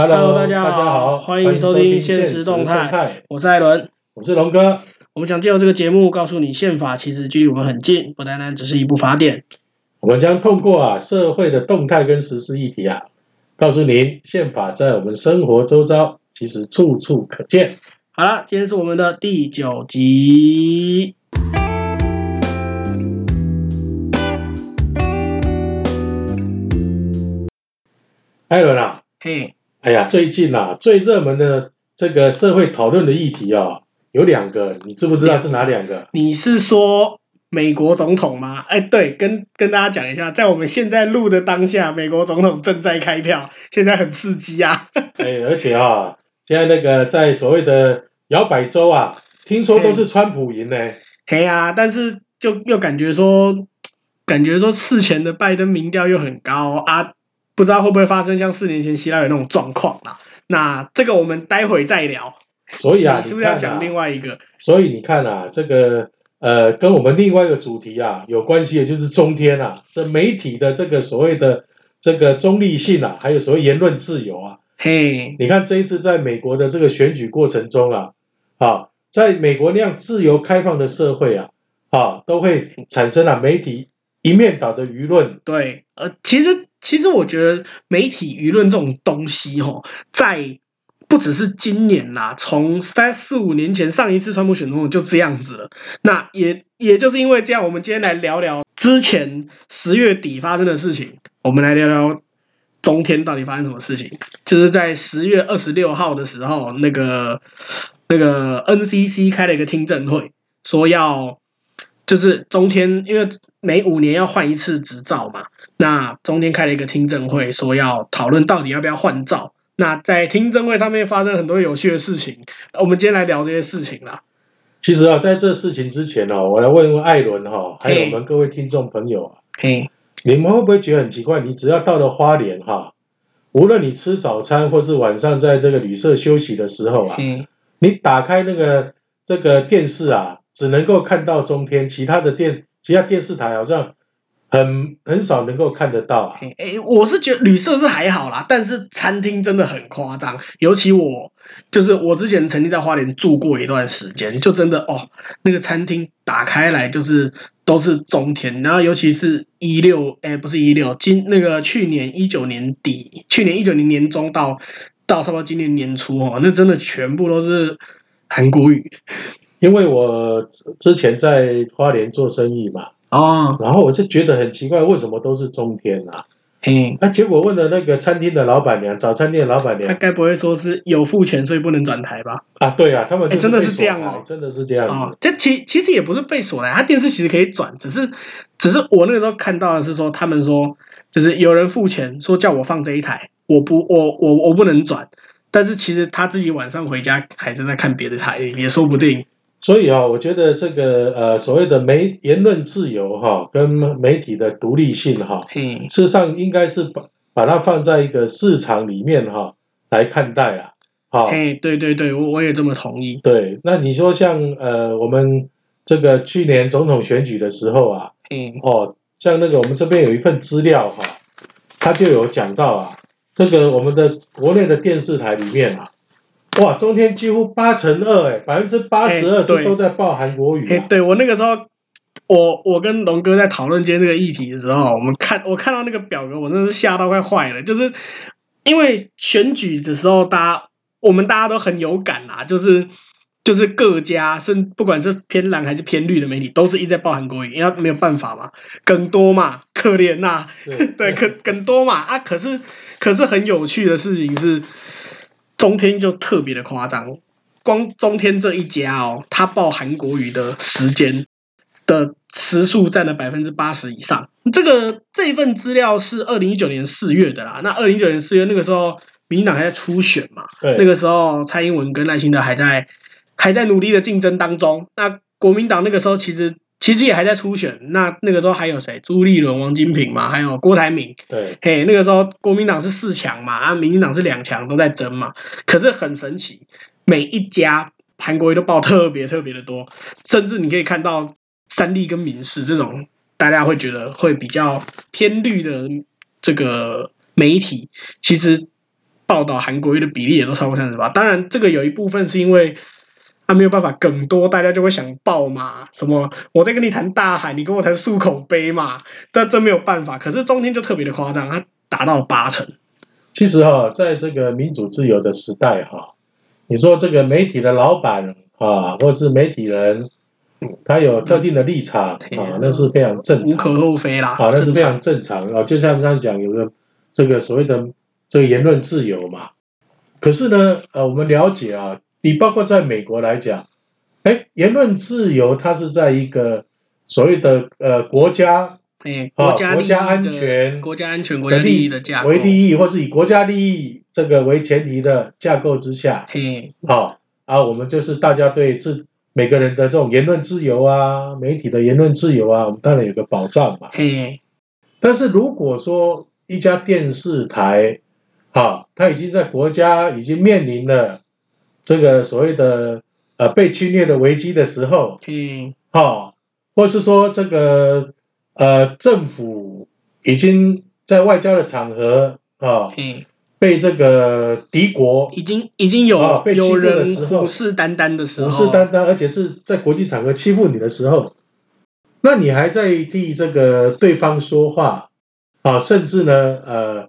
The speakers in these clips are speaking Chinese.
Hello，大家好，欢迎收听现实动态。我是艾伦，我是龙哥。我们想借由这个节目，告诉你宪法其实距离我们很近，不单单只是一部法典。我们将通过啊社会的动态跟实施议题啊，告诉您宪法在我们生活周遭其实处处可见。好了，今天是我们的第九集。艾伦啊，嘿。哎呀，最近啊，最热门的这个社会讨论的议题啊，有两个，你知不知道是哪两个？你是说美国总统吗？哎，对，跟跟大家讲一下，在我们现在录的当下，美国总统正在开票，现在很刺激啊。哎，而且啊，现在那个在所谓的摇摆州啊，听说都是川普赢呢。嘿啊，但是就又感觉说，感觉说事前的拜登民调又很高啊。不知道会不会发生像四年前希拉里那种状况啊？那这个我们待会再聊。所以啊，你 是不是要讲另外一个？所以你看啊，这个呃，跟我们另外一个主题啊有关系的，就是中天啊，这媒体的这个所谓的这个中立性啊，还有所谓言论自由啊。嘿，你看这一次在美国的这个选举过程中啊，啊，在美国那样自由开放的社会啊，啊，都会产生了媒体一面倒的舆论。对，呃，其实。其实我觉得媒体舆论这种东西，吼，在不只是今年啦，从三四五年前上一次川普选总统就这样子了。那也也就是因为这样，我们今天来聊聊之前十月底发生的事情。我们来聊聊中天到底发生什么事情。就是在十月二十六号的时候，那个那个 NCC 开了一个听证会，说要就是中天，因为每五年要换一次执照嘛。那中天开了一个听证会，说要讨论到底要不要换照。那在听证会上面发生很多有趣的事情，我们今天来聊这些事情啦。其实啊，在这事情之前哦，我来问问艾伦哈，还有我们各位听众朋友啊，嘿，你们会不会觉得很奇怪？你只要到了花莲哈，无论你吃早餐或是晚上在这个旅社休息的时候啊，你打开那个这个电视啊，只能够看到中天，其他的电其他电视台好像。很很少能够看得到啊！哎、欸，我是觉得旅社是还好啦，但是餐厅真的很夸张。尤其我就是我之前曾经在花莲住过一段时间，就真的哦，那个餐厅打开来就是都是中天，然后尤其是一六，哎，不是一六，今那个去年一九年底，去年一九年年中到到差不多今年年初哦，那真的全部都是韩国语。因为我之前在花莲做生意嘛。哦，然后我就觉得很奇怪，为什么都是中天啊？嘿，那结果问了那个餐厅的老板娘，早餐店的老板娘，他该不会说是有付钱所以不能转台吧？啊，对啊，他们真的是这样哦，真的是这样子。这其其实也不是被锁台，他电视其实可以转，只是只是我那个时候看到的是说，他们说就是有人付钱说叫我放这一台，我不我我我不能转，但是其实他自己晚上回家还是在看别的台，也说不定。所以啊，我觉得这个呃所谓的媒言论自由哈，跟媒体的独立性哈，事实上应该是把把它放在一个市场里面哈来看待啊。好，嘿，对对对，我我也这么同意。对，那你说像呃我们这个去年总统选举的时候啊，嗯，哦，像那个我们这边有一份资料哈，他就有讲到啊，这个我们的国内的电视台里面啊。哇，中天几乎八成二，哎，百分之八十二是都在报韩国语，啊。哎，对我那个时候，我我跟龙哥在讨论今天这个议题的时候，我们看我看到那个表格，我真的是吓到快坏了。就是因为选举的时候，大家我们大家都很有感啊，就是就是各家，是不管是偏蓝还是偏绿的媒体，都是一直在报韩国语，因为没有办法嘛，梗多嘛，可怜呐，啊，对，可梗多嘛啊，可是可是很有趣的事情是。中天就特别的夸张，光中天这一家哦，他报韩国语的时间的时数占了百分之八十以上。这个这一份资料是二零一九年四月的啦。那二零一九年四月那个时候，民进党还在初选嘛？对，那个时候蔡英文跟赖清德还在还在努力的竞争当中。那国民党那个时候其实。其实也还在初选，那那个时候还有谁？朱立伦、王金平嘛，还有郭台铭。对，嘿，那个时候国民党是四强嘛，啊，民进党是两强，都在争嘛。可是很神奇，每一家韩国瑜都报特别特别的多，甚至你可以看到三立跟民视这种大家会觉得会比较偏绿的这个媒体，其实报道韩国瑜的比例也都超过三十八。当然，这个有一部分是因为他没有办法梗多，大家就会想爆嘛。什么我在跟你谈大海，你跟我谈漱口杯嘛。但真没有办法。可是中天就特别的夸张，他达到了八成。其实哈，在这个民主自由的时代哈，你说这个媒体的老板啊，或者是媒体人。他有特定的立场啊，那是非常正常，无可厚非啦。啊，那是非常正常啊。就像刚才讲，有个这个所谓的这个言论自由嘛。可是呢，呃，我们了解啊，你包括在美国来讲，哎，言论自由它是在一个所谓的呃国家，哎，国家国家安全、国家安全、国家利益的架构为利益，或是以国家利益这个为前提的架构之下，嘿，好啊，我们就是大家对自。每个人的这种言论自由啊，媒体的言论自由啊，我们当然有个保障嘛。嘿，但是如果说一家电视台，啊，它已经在国家已经面临了这个所谓的呃被侵略的危机的时候，嗯，啊，或是说这个呃政府已经在外交的场合啊，嗯。被这个敌国已经已经有、哦、被欺负的时候，虎视眈眈的时候，虎视眈眈，而且是在国际场合欺负你的时候，那你还在替这个对方说话啊？甚至呢，呃，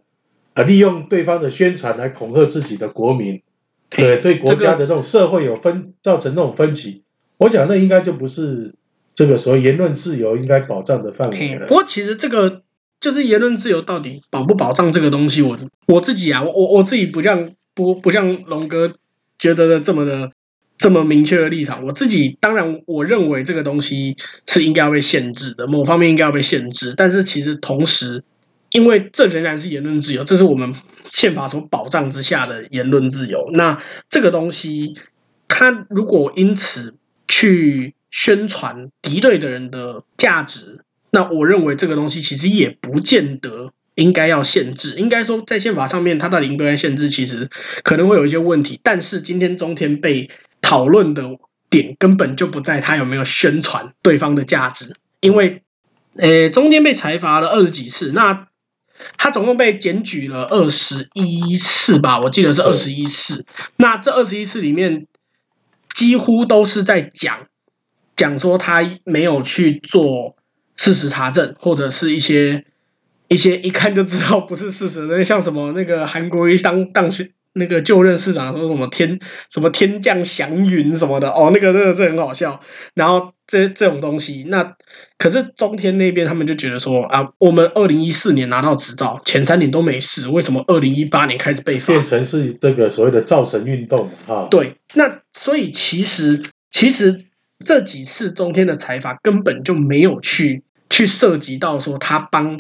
呃，利用对方的宣传来恐吓自己的国民，对对国家的这种社会有分造成那种分歧，我想那应该就不是这个所谓言论自由应该保障的范围了。不过其实这个。就是言论自由到底保不保障这个东西，我我自己啊，我我自己不像不不像龙哥觉得的这么的这么明确的立场。我自己当然我认为这个东西是应该要被限制的，某方面应该要被限制。但是其实同时，因为这仍然是言论自由，这是我们宪法所保障之下的言论自由。那这个东西，他如果因此去宣传敌对的人的价值。那我认为这个东西其实也不见得应该要限制，应该说在宪法上面它到底应该限制，其实可能会有一些问题。但是今天中天被讨论的点根本就不在他有没有宣传对方的价值，因为，呃，中天被裁罚了二十几次，那他总共被检举了二十一次吧，我记得是二十一次。那这二十一次里面，几乎都是在讲讲说他没有去做。事实查证，或者是一些一些一看就知道不是事实的，像什么那个韩国瑜当当选那个就任市长说什么天什么天降祥云什么的哦，那个真的是很好笑。然后这这种东西，那可是中天那边他们就觉得说啊，我们二零一四年拿到执照，前三年都没事，为什么二零一八年开始被罚？变成是这个所谓的造神运动啊？对，那所以其实其实这几次中天的裁罚根本就没有去。去涉及到说他帮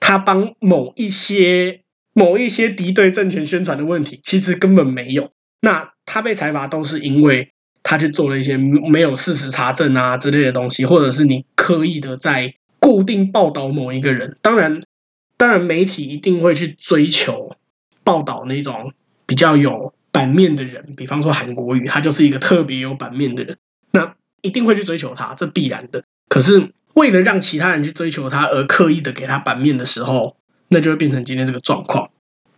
他帮某一些某一些敌对政权宣传的问题，其实根本没有。那他被裁罚都是因为他去做了一些没有事实查证啊之类的东西，或者是你刻意的在固定报道某一个人。当然，当然媒体一定会去追求报道那种比较有版面的人，比方说韩国瑜，他就是一个特别有版面的人，那一定会去追求他，这必然的。可是。为了让其他人去追求他而刻意的给他版面的时候，那就会变成今天这个状况。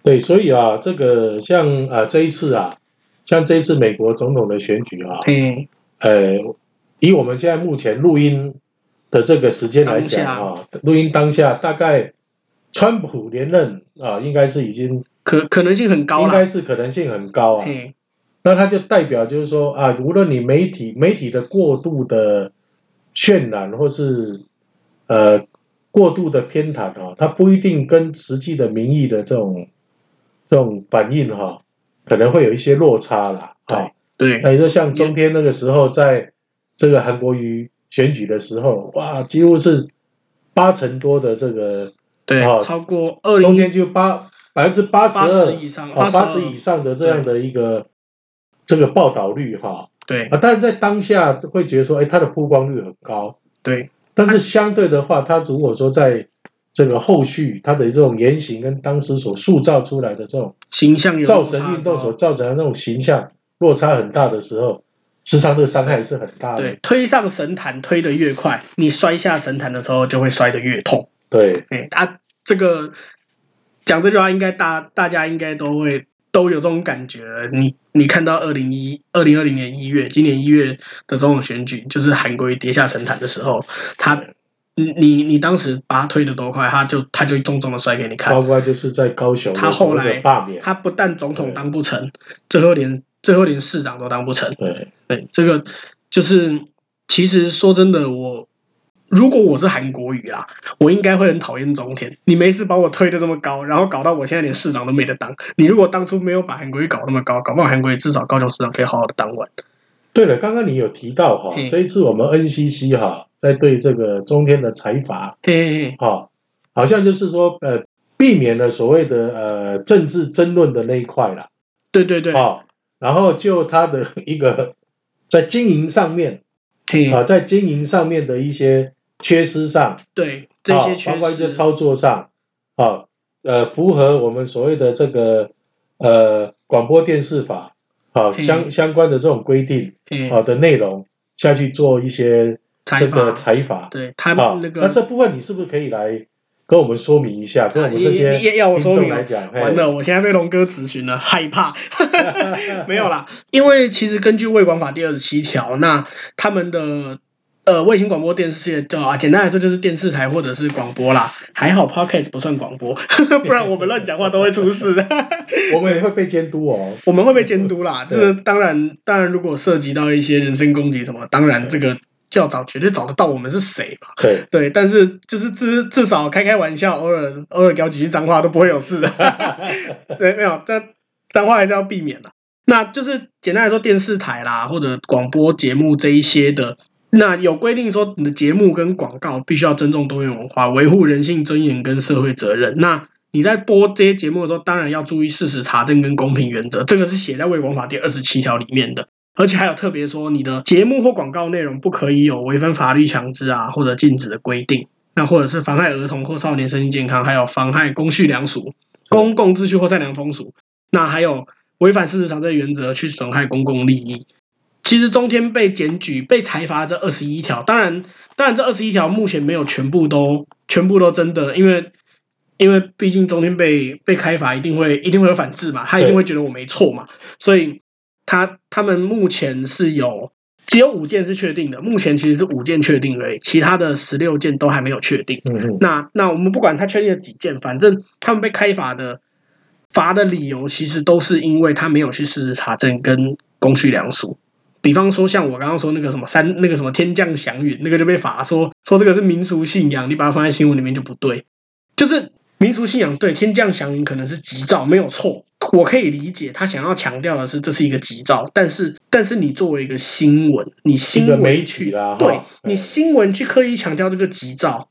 对，所以啊，这个像啊这一次啊，像这一次美国总统的选举啊，嗯，呃，以我们现在目前录音的这个时间来讲啊，录音当下大概川普连任啊，应该是已经可可能性很高，应该是可能性很高啊。那他就代表就是说啊，无论你媒体媒体的过度的。渲染或是呃过度的偏袒哈，它不一定跟实际的民意的这种这种反应哈，可能会有一些落差啦。对对，那你说像中天那个时候，在这个韩国瑜选举的时候，哇，几乎是八成多的这个对，超过二中天就八百分之八十二以上啊，八十以上的这样的一个这个报道率哈。对啊，但是在当下会觉得说，哎，他的曝光率很高。对，但是相对的话，他如果说在这个后续，他的这种言行跟当时所塑造出来的这种形象，造神运动所造成的那种形象落差很大的时候，实际上这个伤害是很大的。对，推上神坛推得越快，你摔下神坛的时候就会摔得越痛。对，哎，啊，这个讲这句话应该大大家应该都会。都有这种感觉。你你看到二零一二零二零年一月，今年一月的总统选举，就是韩国瑜跌下神坛的时候，他。你你你当时把他推的多快，他就他就重重的摔给你看。包括就是在高雄，他后来罢免，他不但总统当不成，最后连最后连市长都当不成。对对，这个就是其实说真的，我如果我是韩国瑜啊，我应该会很讨厌中天。你没事把我推得这么高，然后搞到我现在连市长都没得当。你如果当初没有把韩国瑜搞那么高，搞不好韩国瑜至少高雄市长可以好好的当完。对了，刚刚你有提到哈，这一次我们 NCC 哈。在对这个中天的裁罚，哈，好像就是说，呃，避免了所谓的呃政治争论的那一块了。对对对。啊，然后就他的一个在经营上面，啊，在经营上面的一些缺失上，对这些缺失，包括一些操作上，啊，呃，符合我们所谓的这个呃广播电视法，啊，相相关的这种规定，好的内容下去做一些。这个采访，对他们那个，那这部分你是不是可以来跟我们说明一下？跟我们这些听众来讲，完了，我现在被龙哥咨询了，害怕。没有啦，因为其实根据卫广法第二十七条，那他们的呃卫星广播电视叫啊，简单来说就是电视台或者是广播啦。还好 Podcast 不算广播，不然我们乱讲话都会出事的。我们也会被监督哦，我们会被监督啦。这个当然，当然如果涉及到一些人身攻击什么，当然这个。要找绝对找得到我们是谁嘛？对对，但是就是至至少开开玩笑，偶尔偶尔讲几句脏话都不会有事的。对，没有，但脏话还是要避免的。那就是简单来说，电视台啦或者广播节目这一些的，那有规定说你的节目跟广告必须要尊重多元文化，维护人性尊严跟社会责任。那你在播这些节目的时候，当然要注意事实查证跟公平原则，这个是写在《卫广法》第二十七条里面的。而且还有特别说，你的节目或广告内容不可以有违反法律强制啊，或者禁止的规定，那或者是妨害儿童或少年身心健康，还有妨害公序良俗、公共秩序或善良风俗，那还有违反事实常识原则去损害公共利益。其实中天被检举、被裁罚这二十一条，当然，当然这二十一条目前没有全部都全部都真的，因为因为毕竟中天被被开罚，一定会一定会有反制嘛，他一定会觉得我没错嘛，所以。他他们目前是有只有五件是确定的，目前其实是五件确定而已，其他的十六件都还没有确定。嗯嗯。那那我们不管他确定了几件，反正他们被开罚的罚的理由，其实都是因为他没有去事实查证跟公序良俗。比方说，像我刚刚说那个什么三那个什么天降祥云，那个就被罚说说这个是民俗信仰，你把它放在新闻里面就不对，就是。民俗信仰对天降祥云可能是吉兆，没有错，我可以理解他想要强调的是这是一个吉兆，但是但是你作为一个新闻，你新闻对你新闻去刻意强调这个吉兆，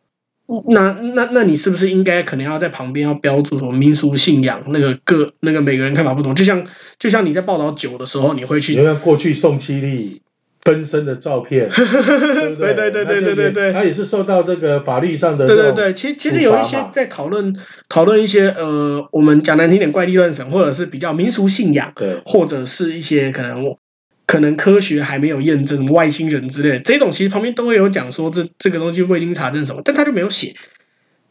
那那那你是不是应该可能要在旁边要标注什么民俗信仰那个各那个每个人看法不同，就像就像你在报道酒的时候，你会去，就像过去宋七力。分身的照片，对对？对对对对对，他也是受到这个法律上的对对对，其实其实有一些在讨论讨论一些呃，我们讲难听点怪力乱神，或者是比较民俗信仰，对，或者是一些可能可能科学还没有验证外星人之类的这种，其实旁边都会有讲说这这个东西未经查证什么，但他就没有写，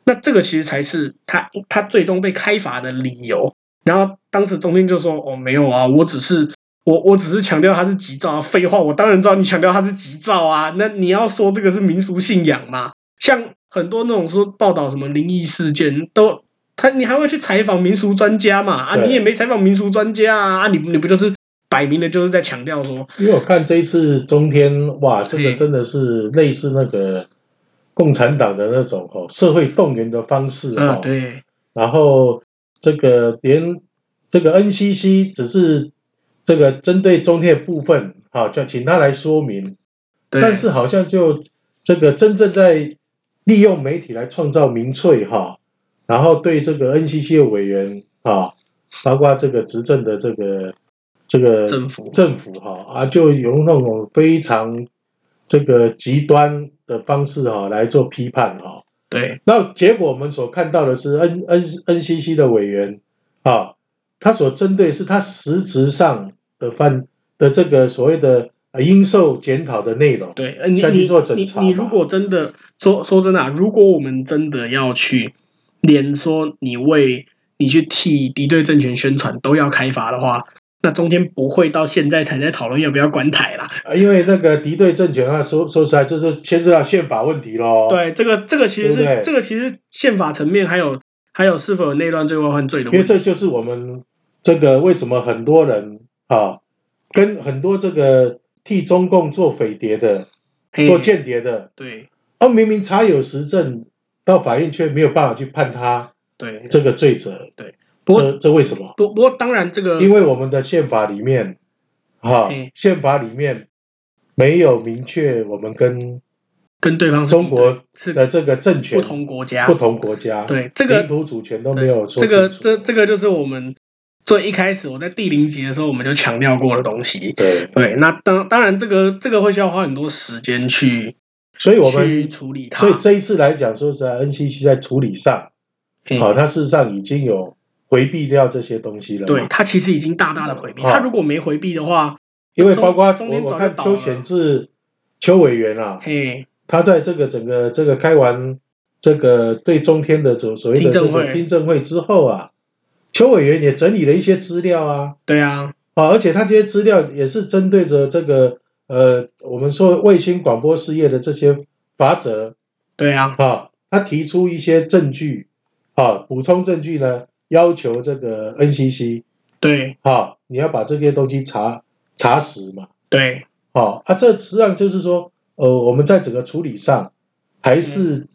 那这个其实才是他他最终被开罚的理由。然后当时中心就说哦没有啊，我只是。我我只是强调他是吉兆啊，废话，我当然知道你强调他是吉兆啊。那你要说这个是民俗信仰嘛？像很多那种说报道什么灵异事件，都他你还会去采访民俗专家嘛？啊，你也没采访民俗专家啊，啊，你你不就是摆明的就是在强调说？因为我看这一次中天，哇，这个真的是类似那个共产党的那种哦，社会动员的方式啊，对。然后这个连这个 NCC 只是。这个针对中天的部分，好，就请他来说明。但是好像就这个真正在利用媒体来创造民粹哈，然后对这个 NCC 的委员啊，包括这个执政的这个这个政府政府哈啊，就用那种非常这个极端的方式哈来做批判哈。对，那结果我们所看到的是 N N NCC 的委员啊，他所针对是他实质上。的犯的这个所谓的应受检讨的内容，对，你你你你如果真的说说真的啊，如果我们真的要去连说你为你去替敌对政权宣传都要开罚的话，那中间不会到现在才在讨论要不要关台啦。啊，因为那个敌对政权啊，说说实在，就是牵涉到宪法问题喽。对，这个这个其实是这个其实宪法层面还有还有是否有内乱罪外犯罪的问题。因为这就是我们这个为什么很多人啊，跟很多这个替中共做匪谍的、做间谍的，对，而明明查有实证，到法院却没有办法去判他对这个罪责，对。这这为什么？不不过当然这个，因为我们的宪法里面，哈、啊，宪法里面没有明确我们跟跟对方中国是的这个政权不同国家不同国家对这个领土主权都没有说这个这这个就是我们最一开始我在第零集的时候我们就强调过的东西。对对，那当当然这个这个会需要花很多时间去，所以我们去处理它。所以这一次来讲，说实在，NCC 在处理上，好、啊，它事实上已经有。回避掉这些东西了，对，他其实已经大大的回避。他如果没回避的话，因为包括我我看邱显志邱委员啊，嘿，他在这个整个这个开完这个对中天的所所谓的这个听证会之后啊，邱委员也整理了一些资料啊，对啊，啊，而且他这些资料也是针对着这个呃，我们说卫星广播事业的这些法则，对啊，啊，他提出一些证据，啊，补充证据呢。要求这个 NCC 对，好，你要把这些东西查查实嘛？对，好啊，这实际上就是说，呃，我们在整个处理上还是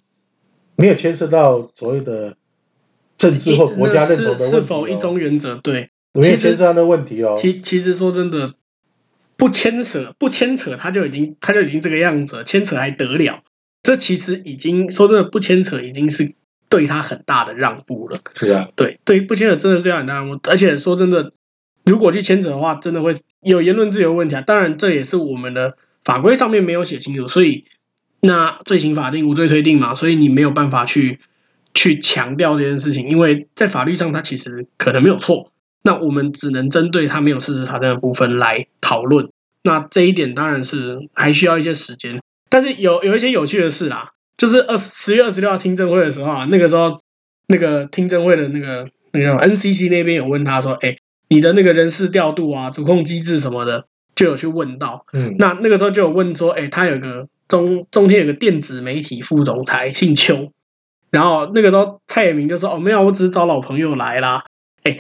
没有牵涉到所谓的政治或国家认同的问题，哦，是，是否一中原则？对，没有牵涉到的问题哦。其其实说真的，不牵扯不牵扯，他就已经他就已经这个样子了，牵扯还得了？这其实已经说真的不牵扯，已经是。对他很大的让步了，是啊，对对，不牵扯真的是对他很大让步，而且说真的，如果去牵扯的话，真的会有言论自由问题啊。当然，这也是我们的法规上面没有写清楚，所以那罪行法定无罪推定嘛，所以你没有办法去去强调这件事情，因为在法律上他其实可能没有错，那我们只能针对他没有事实查证的部分来讨论。那这一点当然是还需要一些时间，但是有有一些有趣的事啦。就是二十月二十六号听证会的时候啊，那个时候那个听证会的那个那个 NCC 那边有问他说：“哎，你的那个人事调度啊、主控机制什么的，就有去问到。”嗯，那那个时候就有问说：“哎，他有个中中天有个电子媒体副总裁姓邱，然后那个时候蔡衍明就说：‘哦，没有，我只是找老朋友来啦。’哎，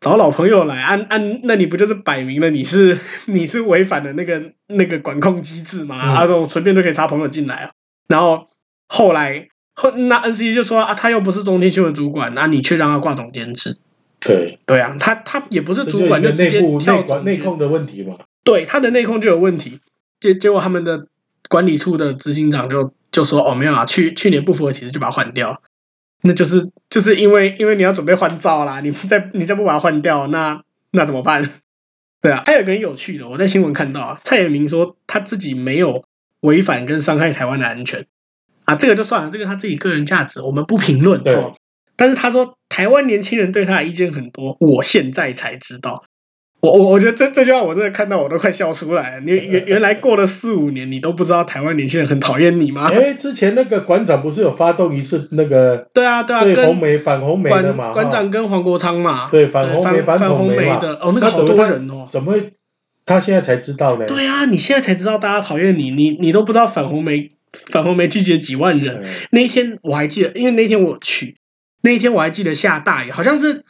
找老朋友来，按、啊、按、啊，那你不就是摆明了你是 你是违反了那个那个管控机制吗？啊，这种随便都可以插朋友进来啊，然后。”后来后那 NCC 就说啊，他又不是中天新闻主管，那你却让他挂总监制。对对啊，他他也不是主管，就直接跳总监。内控的问题嘛。对，他的内控就有问题。结结果他们的管理处的执行长就就说哦，没有啊，去去年不符合体制就把他换掉。那就是就是因为因为你要准备换照啦，你再你再不把它换掉，那那怎么办？对啊，还有一个很有趣的，我在新闻看到啊，蔡衍明说他自己没有违反跟伤害台湾的安全。啊，这个就算了，这个他自己个人价值，我们不评论哦。但是他说，台湾年轻人对他的意见很多，我现在才知道。我我我觉得这这句话我真的看到我都快笑出来了。你原原来过了四五年，你都不知道台湾年轻人很讨厌你吗？哎，之前那个馆长不是有发动一次那个？对啊对啊，对红梅反红梅的嘛？馆长跟黄国昌嘛？对反红梅反红梅的哦，那个好多人哦，怎么会他现在才知道呢？对啊，你现在才知道大家讨厌你，你你都不知道反红媒。反红梅聚集了几万人，那一天我还记得，因为那天我去，那一天我还记得下大雨，好像是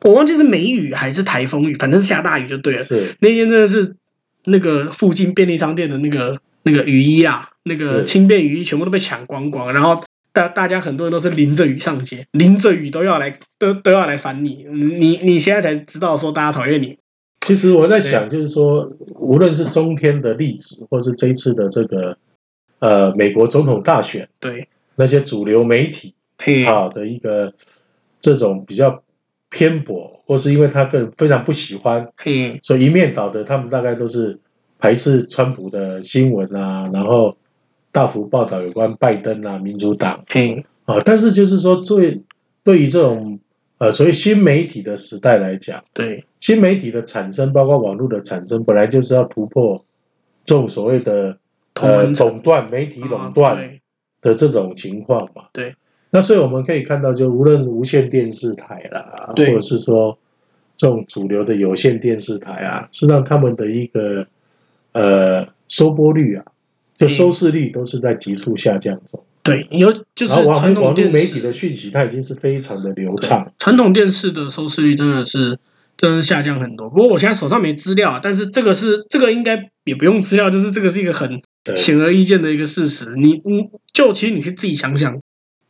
我忘记是梅雨还是台风雨，反正是下大雨就对了。是那天真的是那个附近便利商店的那个那个雨衣啊，那个轻便雨衣全部都被抢光光，然后大大家很多人都是淋着雨上街，淋着雨都要来都都要来烦你，你你现在才知道说大家讨厌你。其实我在想，就是说，无论是中天的例子，或是这一次的这个。呃，美国总统大选，对。那些主流媒体啊的一个这种比较偏颇，或是因为他个人非常不喜欢，所以一面倒的，他们大概都是排斥川普的新闻啊，然后大幅报道有关拜登啊、民主党，啊，但是就是说，对对于这种呃所谓新媒体的时代来讲，对。新媒体的产生，包括网络的产生，本来就是要突破这种所谓的。呃，垄断媒体垄断的这种情况嘛，对，那所以我们可以看到，就无论无线电视台啦，或者是说这种主流的有线电视台啊，实际上他们的一个呃收播率啊，就收视率都是在急速下降中。对，有就是传统媒体的讯息，它已经是非常的流畅。传统电视的收视率真的是真的是下降很多。不过我现在手上没资料，但是这个是这个应该也不用资料，就是这个是一个很显而易见的一个事实。你你就其实你去自己想想。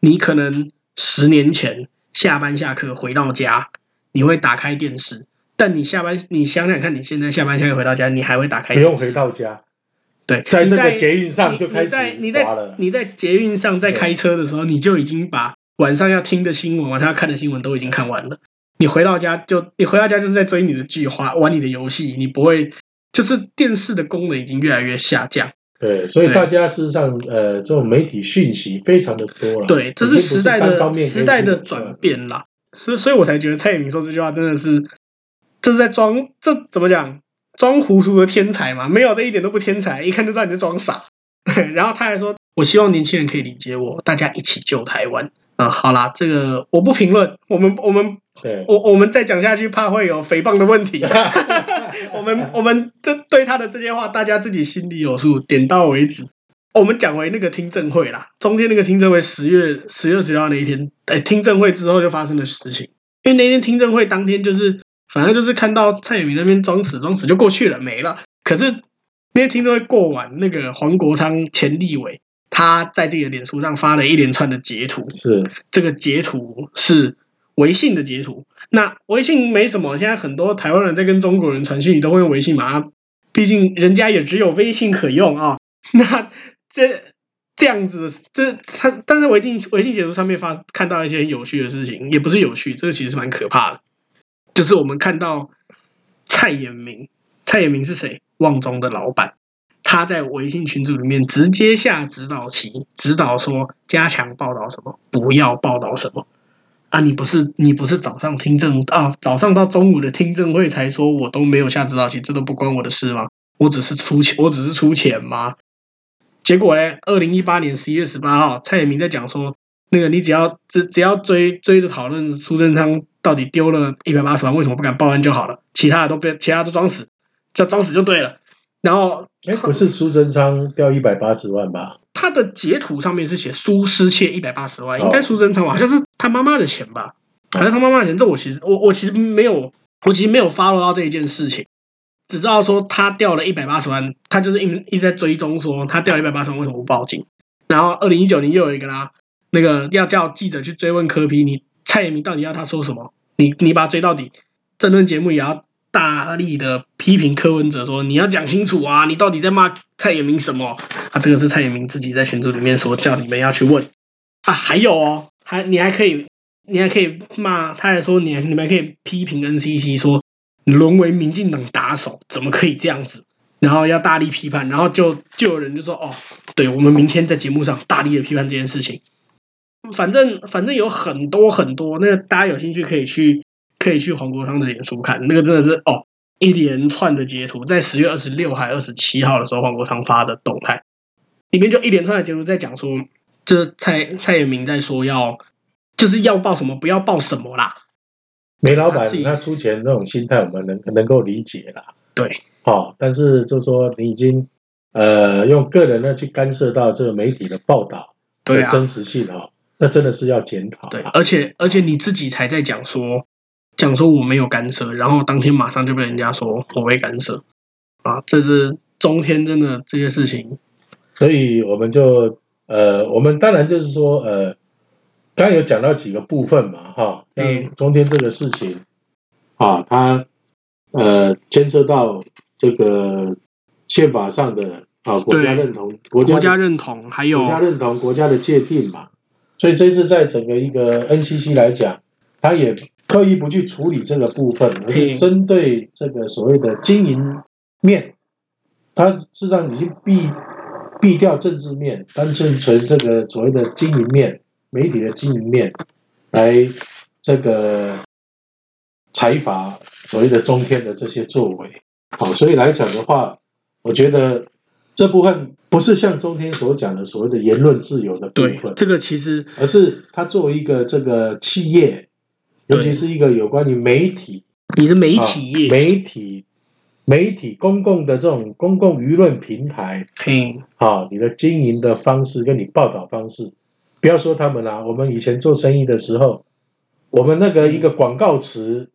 你可能十年前下班下课回到家，你会打开电视，但你下班，你想想看，你现在下班下课回到家，你还会打开？不用回到家，对，在这个捷运上就开始你在你在你在捷运上在开车的时候，你就已经把晚上要听的新闻、晚上要看的新闻都已经看完了。你回到家就你回到家就是在追你的剧、花玩你的游戏，你不会就是电视的功能已经越来越下降。对，所以大家事实上，呃，这种媒体讯息非常的多了。对，这是时代的时代的转变啦。所以，所以我才觉得蔡衍明说这句话真的是，这是在装，这怎么讲？装糊涂的天才嘛？没有，这一点都不天才，一看就知道你在装傻。然后他还说：“我希望年轻人可以理解我，大家一起救台湾。”啊，好啦，这个我不评论。我们，我们。对，我我们再讲下去，怕会有诽谤的问题。我们我们这对他的这些话，大家自己心里有数，点到为止。我们讲回那个听证会啦，中间那个听证会，十月十月十号那一天，哎，听证会之后就发生的事情。因为那天听证会当天，就是反正就是看到蔡衍明那边装死装死就过去了，没了。可是那天听证会过完，那个黄国昌前立委他在自己的脸书上发了一连串的截图，是这个截图是。微信的截图，那微信没什么。现在很多台湾人在跟中国人传讯，你都会用微信嘛？毕竟人家也只有微信可用啊。那这这样子，这他但是微信微信截图上面发看到一些有趣的事情，也不是有趣，这个其实是蛮可怕的。就是我们看到蔡衍明，蔡衍明是谁？旺中的老板，他在微信群组里面直接下指导棋，指导说加强报道什么，不要报道什么。啊，你不是你不是早上听证啊，早上到中午的听证会才说我都没有下指导棋，这都不关我的事吗？我只是出钱，我只是出钱吗？结果呢，二零一八年十一月十八号，蔡衍明在讲说，那个你只要只只要追追着讨论苏贞昌到底丢了一百八十万，为什么不敢报案就好了，其他的都别，其他都装死，叫装死就对了。然后，哎，不是苏贞昌掉一百八十万吧？他的截图上面是写苏失窃一百八十万，应该苏贞昌吧？好像是他妈妈的钱吧？反正他妈妈的钱。这我其实我我其实没有，我其实没有 follow 到这一件事情，只知道说他掉了一百八十万，他就是一一直在追踪说他掉了一百八十万为什么不报警？然后二零一九年又有一个啦，那个要叫记者去追问柯 P，你蔡衍明到底要他说什么？你你把他追到底，政论节目也要。大力的批评柯文哲说：“你要讲清楚啊，你到底在骂蔡衍明什么？”啊，这个是蔡衍明自己在群组里面说，叫你们要去问啊。还有哦，还你还可以，你还可以骂，他还说你你们还可以批评 NCC 说你沦为民进党打手，怎么可以这样子？然后要大力批判，然后就就有人就说：“哦，对，我们明天在节目上大力的批判这件事情。”反正反正有很多很多，那大家有兴趣可以去。可以去黄国昌的脸书看，那个真的是哦，一连串的截图，在十月二十六还二十七号的时候，黄国昌发的动态里面就一连串的截图在讲说，这蔡蔡衍明在说要就是要报什么，不要报什么啦。煤老板他出钱那种心态，我们能能够理解啦。对，好、哦，但是就说你已经呃用个人呢去干涉到这个媒体的报道的真实性哈、啊哦，那真的是要检讨。对，而且而且你自己才在讲说。讲说我没有干涉，然后当天马上就被人家说我被干涉，啊，这是中天真的这些事情，所以我们就呃，我们当然就是说呃，刚刚有讲到几个部分嘛，哈，像中天这个事情，啊，它呃牵涉到这个宪法上的啊国家认同，国家国家认同还有国家认同国家的界定嘛，所以这次在整个一个 NCC 来讲，它也。刻意不去处理这个部分，而是针对这个所谓的经营面，它事实上已经避避掉政治面，单纯从这个所谓的经营面、媒体的经营面来这个财阀所谓的中天的这些作为。好，所以来讲的话，我觉得这部分不是像中天所讲的所谓的言论自由的部分，这个其实，而是他作为一个这个企业，尤其是一个有关于媒体，你的媒体。业，媒体。媒体公共的这种公共舆论平台，嗯，啊，你的经营的方式跟你报道方式，不要说他们啦，我们以前做生意的时候，我们那个一个广告词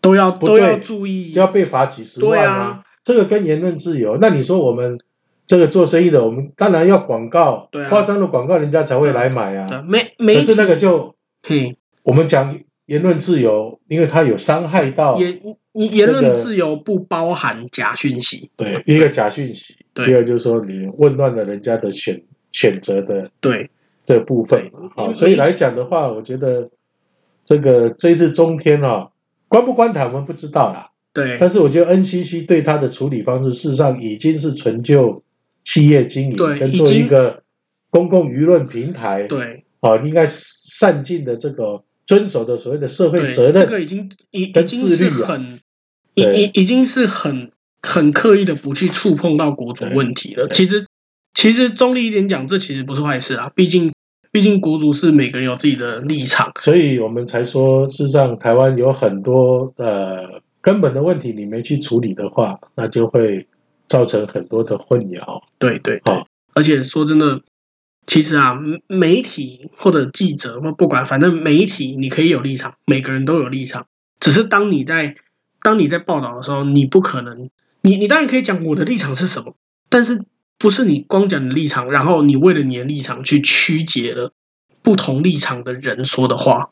都要都要注意，要被罚几十万啊。这个跟言论自由，那你说我们这个做生意的，我们当然要广告，夸张的广告人家才会来买啊。没没，可是那个就，嗯我们讲言论自由，因为它有伤害到。你言论自由不包含假讯息，对，一个假讯息，第二就是说你混乱了人家的选选择的对。这部分，好，所以来讲的话，我觉得这个这一次中天啊，关不关台我们不知道啦，对，但是我觉得 NCC 对他的处理方式，事实上已经是成就企业经营跟做一个公共舆论平台，对，啊，应该善尽的这个。遵守的所谓的社会责任，这个已经已已经是很，已已已经是很很刻意的不去触碰到国族问题了。其实其实中立一点讲，这其实不是坏事啊。毕竟毕竟国足是每个人有自己的立场，所以我们才说，事实上台湾有很多呃根本的问题，你没去处理的话，那就会造成很多的混淆。对对对，而且说真的。其实啊，媒体或者记者或不管，反正媒体你可以有立场，每个人都有立场。只是当你在当你在报道的时候，你不可能，你你当然可以讲我的立场是什么，但是不是你光讲你的立场，然后你为了你的立场去曲解了不同立场的人说的话。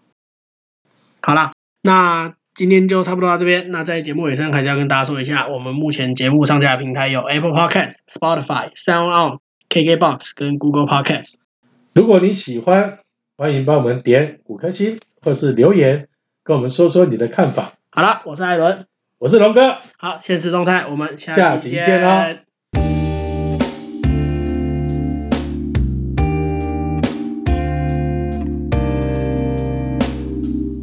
好啦，那今天就差不多到这边。那在节目尾声，还是要跟大家说一下，我们目前节目上架的平台有 Apple Podcast、Spotify、Sound On。KKBOX 跟 Google Podcast，如果你喜欢，欢迎帮我们点五颗星，或是留言跟我们说说你的看法。好了，我是艾伦，我是龙哥，好，现实动态，我们下期见。下集见哦。